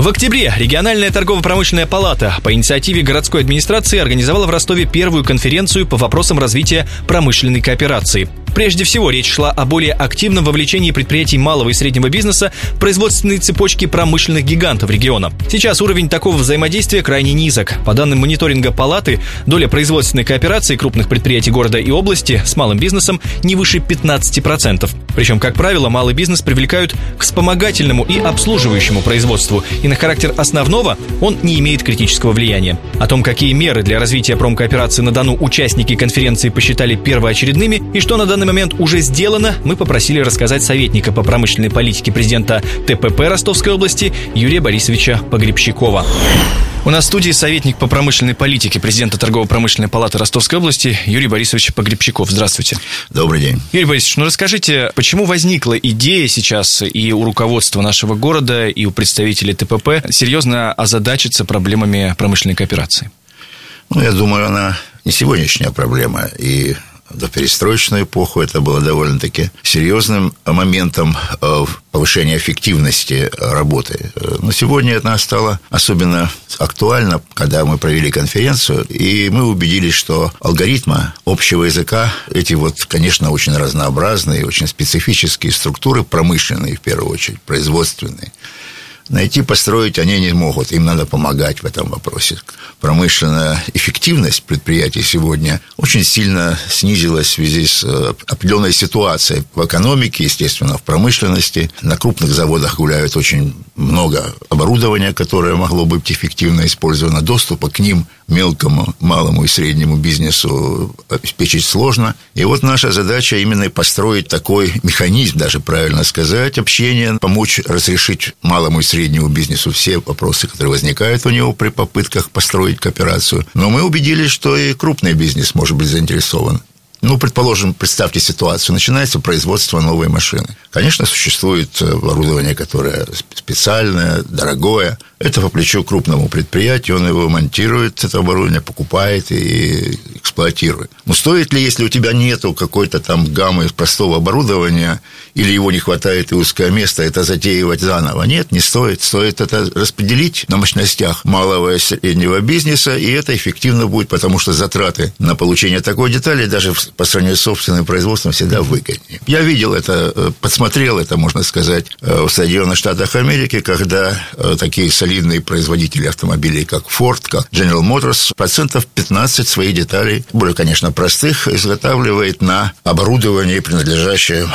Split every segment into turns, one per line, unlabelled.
В октябре региональная торгово-промышленная палата по инициативе городской администрации организовала в Ростове первую конференцию по вопросам развития промышленной кооперации. Прежде всего, речь шла о более активном вовлечении предприятий малого и среднего бизнеса в производственные цепочки промышленных гигантов региона. Сейчас уровень такого взаимодействия крайне низок. По данным мониторинга палаты, доля производственной кооперации крупных предприятий города и области с малым бизнесом не выше 15%. Причем, как правило, малый бизнес привлекают к вспомогательному и обслуживающему производству, и на характер основного он не имеет критического влияния. О том, какие меры для развития промкооперации на Дону участники конференции посчитали первоочередными и что на данный момент уже сделано, мы попросили рассказать советника по промышленной политике президента ТПП Ростовской области Юрия Борисовича Погребщикова. У нас в студии советник по промышленной политике президента Торгово-промышленной палаты Ростовской области Юрий Борисович Погребщиков. Здравствуйте.
Добрый день.
Юрий Борисович, ну расскажите, почему возникла идея сейчас и у руководства нашего города, и у представителей ТПП серьезно озадачиться проблемами промышленной кооперации?
Ну, я думаю, она не сегодняшняя проблема. И до перестроечную эпоху это было довольно-таки серьезным моментом э, повышения эффективности работы. Но сегодня это стало особенно актуально, когда мы провели конференцию, и мы убедились, что алгоритмы общего языка, эти вот, конечно, очень разнообразные, очень специфические структуры, промышленные в первую очередь, производственные, найти, построить они не могут. Им надо помогать в этом вопросе. Промышленная эффективность предприятий сегодня очень сильно снизилась в связи с э, определенной ситуацией в экономике, естественно, в промышленности. На крупных заводах гуляют очень много оборудования, которое могло быть эффективно использовано. Доступа к ним мелкому, малому и среднему бизнесу обеспечить сложно. И вот наша задача именно построить такой механизм, даже правильно сказать, общения, помочь разрешить малому и среднему бизнесу все вопросы, которые возникают у него при попытках построить кооперацию. Но мы убедились, что и крупный бизнес может быть заинтересован. Ну, предположим, представьте ситуацию. Начинается производство новой машины. Конечно, существует оборудование, которое специальное, дорогое. Это по плечу крупному предприятию, он его монтирует, это оборудование покупает и эксплуатирует. Но стоит ли, если у тебя нету какой-то там гаммы простого оборудования, или его не хватает и узкое место, это затеивать заново? Нет, не стоит. Стоит это распределить на мощностях малого и среднего бизнеса, и это эффективно будет, потому что затраты на получение такой детали даже по сравнению с собственным производством всегда выгоднее. Я видел это, э, подсмотрел это, можно сказать, э, в Соединенных Штатах Америки, когда э, такие солидные производители автомобилей, как Ford, как General Motors, процентов 15 своих деталей, более, конечно, простых, изготавливает на оборудование, принадлежащее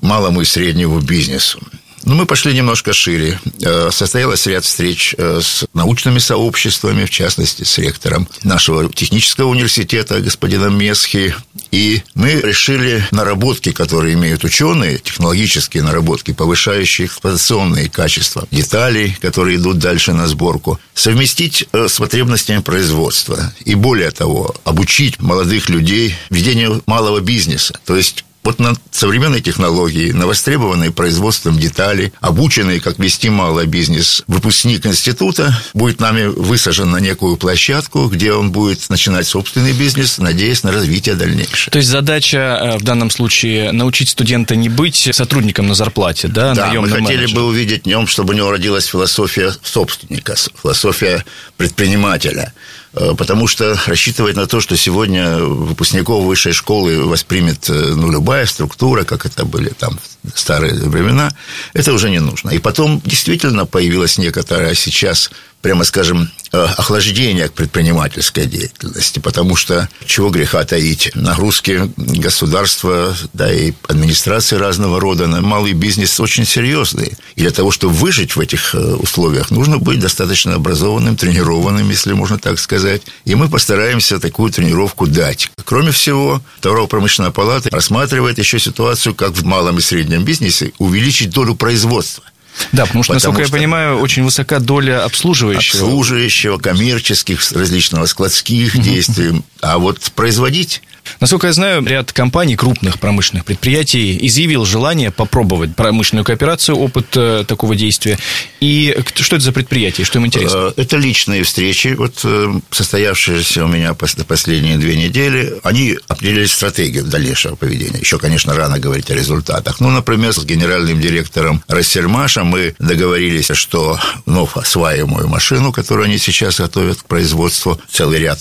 малому и среднему бизнесу. Ну, мы пошли немножко шире. Э, состоялось ряд встреч э, с научными сообществами, в частности, с ректором нашего технического университета, господином Месхи. И мы решили наработки, которые имеют ученые, технологические наработки, повышающие эксплуатационные качества деталей, которые идут дальше на сборку, совместить э, с потребностями производства. И более того, обучить молодых людей ведению малого бизнеса. То есть вот на современной технологии, на востребованные производством детали, обученный, как вести малый бизнес, выпускник института будет нами высажен на некую площадку, где он будет начинать собственный бизнес, надеясь на развитие дальнейшее.
То есть задача э, в данном случае научить студента не быть сотрудником на зарплате, да?
Да, мы хотели менеджер. бы увидеть в нем, чтобы у него родилась философия собственника, философия предпринимателя – Э, потому что рассчитывать на то, что сегодня выпускников высшей школы воспримет э, ну, любая структура, как это были там старые времена, это уже не нужно. И потом действительно появилась некоторая сейчас прямо скажем, э, охлаждение к предпринимательской деятельности, потому что, чего греха таить, нагрузки государства, да и администрации разного рода на малый бизнес очень серьезные. И для того, чтобы выжить в этих э, условиях, нужно быть достаточно образованным, тренированным, если можно так сказать. И мы постараемся такую тренировку дать. Кроме всего, торгово-промышленная палата рассматривает еще ситуацию, как в малом и среднем бизнесе увеличить долю производства.
Да, потому что, потому насколько что я понимаю, очень высока доля обслуживающего.
Обслуживающего, коммерческих, различного складских действий. А вот производить
Насколько я знаю, ряд компаний, крупных промышленных предприятий изъявил желание попробовать промышленную кооперацию, опыт э, такого действия. И что это за предприятие, что им интересно?
Э, это личные встречи, вот э, состоявшиеся у меня последние две недели, они определили стратегию дальнейшего поведения. Еще, конечно, рано говорить о результатах. Ну, например, с генеральным директором Рассельмаша мы договорились, что вновь осваиваемую машину, которую они сейчас готовят к производству, целый ряд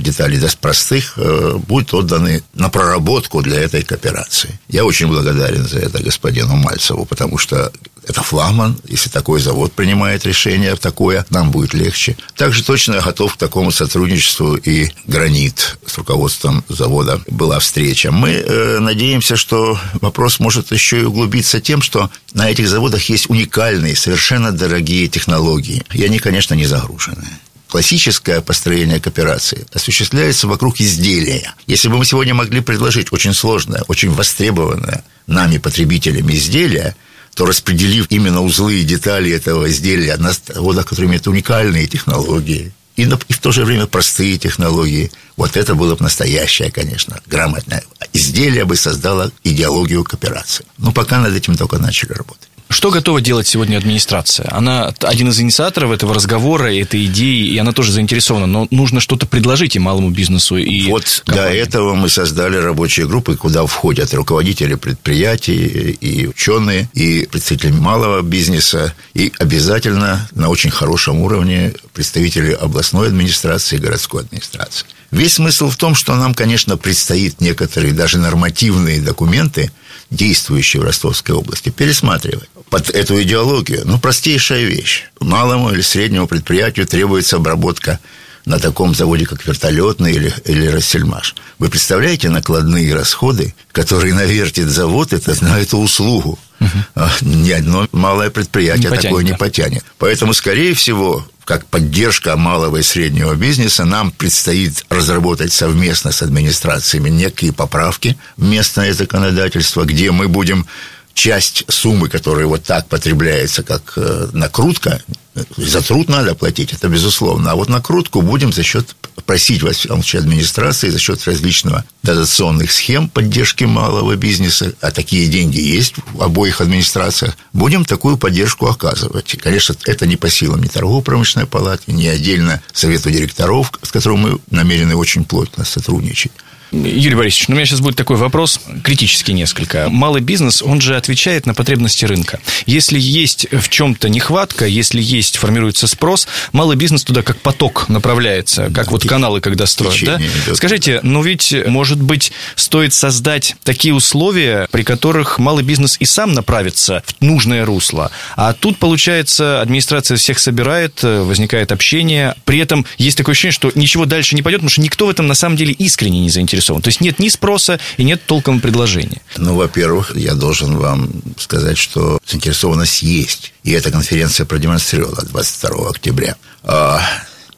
деталей простых, будет отданы на проработку для этой кооперации. Я очень благодарен за это господину Мальцеву, потому что это флагман. Если такой завод принимает решение такое, нам будет легче. Также точно я готов к такому сотрудничеству и «Гранит» с руководством завода была встреча. Мы э, надеемся, что вопрос может еще и углубиться тем, что на этих заводах есть уникальные, совершенно дорогие технологии. И они, конечно, не загружены классическое построение кооперации осуществляется вокруг изделия. Если бы мы сегодня могли предложить очень сложное, очень востребованное нами, потребителями изделие, то распределив именно узлы и детали этого изделия на которые имеют уникальные технологии, и, и в то же время простые технологии. Вот это было бы настоящее, конечно, грамотное изделие бы создало идеологию кооперации. Но пока над этим только начали работать.
Что готова делать сегодня администрация? Она один из инициаторов этого разговора, этой идеи, и она тоже заинтересована. Но нужно что-то предложить и малому бизнесу, и
Вот компании. для этого мы создали рабочие группы, куда входят руководители предприятий, и ученые, и представители малого бизнеса, и обязательно на очень хорошем уровне представители областной администрации и городской администрации. Весь смысл в том, что нам, конечно, предстоит некоторые даже нормативные документы, действующие в Ростовской области, пересматривать под эту идеологию. Ну, простейшая вещь. Малому или среднему предприятию требуется обработка на таком заводе, как вертолетный или, или Рассельмаш. Вы представляете накладные расходы, которые навертит завод это, на эту услугу? Угу. Ни одно малое предприятие не такое не потянет. Поэтому, скорее всего, как поддержка малого и среднего бизнеса, нам предстоит разработать совместно с администрациями некие поправки в местное законодательство, где мы будем часть суммы, которая вот так потребляется, как э, накрутка, за труд надо платить, это безусловно. А вот накрутку будем за счет просить, во всяком случае, администрации, за счет различного дотационных схем поддержки малого бизнеса, а такие деньги есть в обоих администрациях, будем такую поддержку оказывать. И, конечно, это не по силам ни торгово-промышленной палаты, ни отдельно совету директоров, с которым мы намерены очень плотно сотрудничать.
Юрий Борисович, ну, у меня сейчас будет такой вопрос, критический несколько. Малый бизнес, он же отвечает на потребности рынка. Если есть в чем-то нехватка, если есть, формируется спрос, малый бизнес туда как поток направляется, как вот каналы, когда строят, да? Скажите, ну ведь, может быть, стоит создать такие условия, при которых малый бизнес и сам направится в нужное русло, а тут, получается, администрация всех собирает, возникает общение, при этом есть такое ощущение, что ничего дальше не пойдет, потому что никто в этом на самом деле искренне не заинтересован заинтересован. То есть нет ни спроса и нет толком предложения.
Ну, во-первых, я должен вам сказать, что заинтересованность есть. И эта конференция продемонстрировала 22 октября. А,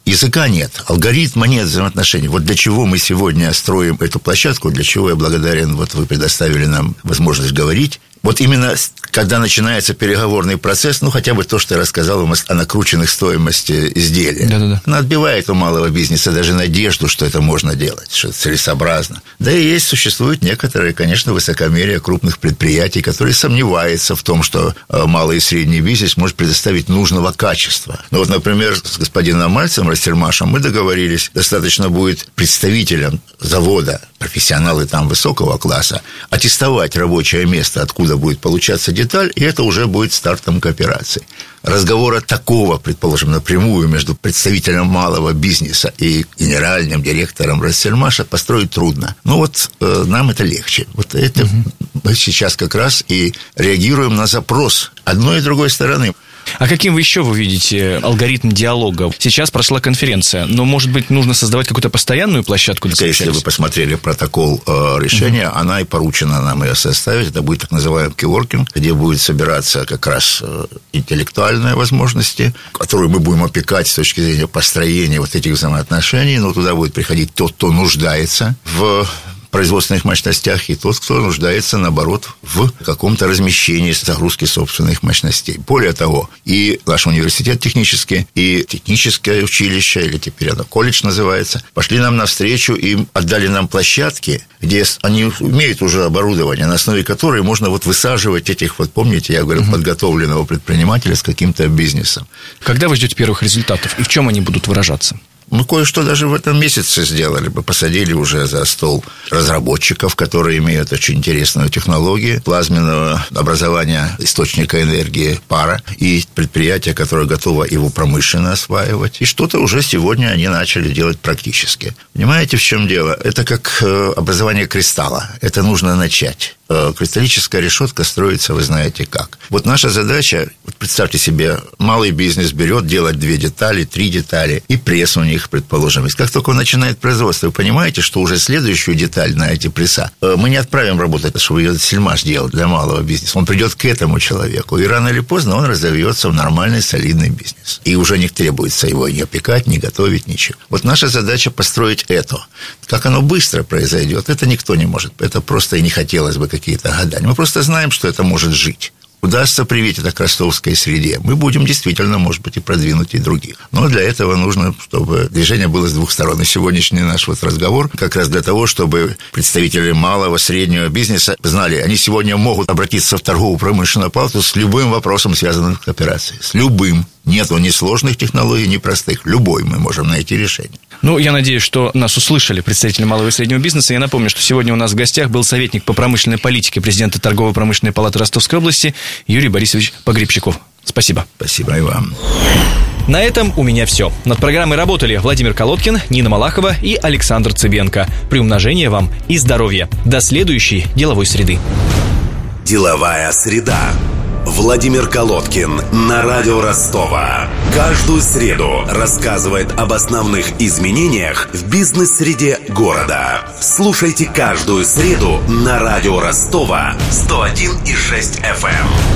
языка нет, алгоритма нет взаимоотношений. Вот для чего мы сегодня строим эту площадку, для чего я благодарен, вот вы предоставили нам возможность говорить. Вот именно когда начинается переговорный процесс, ну, хотя бы то, что я рассказал вам о накрученных стоимости изделия. Да-да-да. Она отбивает у малого бизнеса даже надежду, что это можно делать, что это целесообразно. Да и есть, существуют некоторые, конечно, высокомерие крупных предприятий, которые сомневаются в том, что э, малый и средний бизнес может предоставить нужного качества. Ну, вот, например, с господином Мальцем, Растермашем, мы договорились, достаточно будет представителям завода, профессионалы там высокого класса, аттестовать рабочее место, откуда будет получаться деталь, и это уже будет стартом кооперации. Разговора такого, предположим, напрямую между представителем малого бизнеса и генеральным директором Рассельмаша построить трудно. Ну вот э, нам это легче. Вот это угу. мы сейчас как раз и реагируем на запрос одной и другой стороны.
А каким вы еще вы видите алгоритм диалога? Сейчас прошла конференция, но, может быть, нужно создавать какую-то постоянную площадку
для Если вы посмотрели протокол э, решения, угу. она и поручена нам ее составить. Это будет так называемый киворкинг, где будет собираться как раз э, интеллектуальные возможности, которые мы будем опекать с точки зрения построения вот этих взаимоотношений, но туда будет приходить тот, кто нуждается в производственных мощностях, и тот, кто нуждается, наоборот, в каком-то размещении загрузки собственных мощностей. Более того, и наш университет технический, и техническое училище, или теперь оно колледж называется, пошли нам навстречу и отдали нам площадки, где они имеют уже оборудование, на основе которой можно вот высаживать этих, вот помните, я говорю, угу. подготовленного предпринимателя с каким-то бизнесом.
Когда вы ждете первых результатов и в чем они будут выражаться?
Мы кое-что даже в этом месяце сделали. Мы посадили уже за стол разработчиков, которые имеют очень интересную технологию плазменного образования источника энергии пара, и предприятия, которые готовы его промышленно осваивать. И что-то уже сегодня они начали делать практически. Понимаете, в чем дело? Это как э, образование кристалла. Это нужно начать. Э, кристаллическая решетка строится, вы знаете как. Вот наша задача, вот представьте себе, малый бизнес берет делать две детали, три детали, и пресс у них, предположим. И как только он начинает производство, вы понимаете, что уже следующую деталь на эти пресса э, мы не отправим работать, чтобы ее сельмаш делал для малого бизнеса. Он придет к этому человеку, и рано или поздно он разовьется в нормальный, солидный бизнес. И уже не требуется его ни опекать, ни готовить, ничего. Вот наша задача построить это. Как оно быстро произойдет, это никто не может. Это просто и не хотелось бы какие-то гадания. Мы просто знаем, что это может жить удастся привить это к ростовской среде, мы будем действительно, может быть, и продвинуть и других. Но для этого нужно, чтобы движение было с двух сторон. И сегодняшний наш вот разговор как раз для того, чтобы представители малого, среднего бизнеса знали, они сегодня могут обратиться в торговую промышленную палату с любым вопросом, связанным с кооперацией. С любым. Нету ни сложных технологий, ни простых. Любой мы можем найти решение.
Ну, я надеюсь, что нас услышали представители малого и среднего бизнеса. Я напомню, что сегодня у нас в гостях был советник по промышленной политике президента Торгово-промышленной палаты Ростовской области Юрий Борисович Погребщиков. Спасибо.
Спасибо и вам.
На этом у меня все. Над программой работали Владимир Колодкин, Нина Малахова и Александр Цыбенко. Приумножения вам и здоровья. До следующей деловой среды.
Деловая среда. Владимир Колодкин на радио Ростова. Каждую среду рассказывает об основных изменениях в бизнес-среде города. Слушайте каждую среду на радио Ростова 101,6 FM.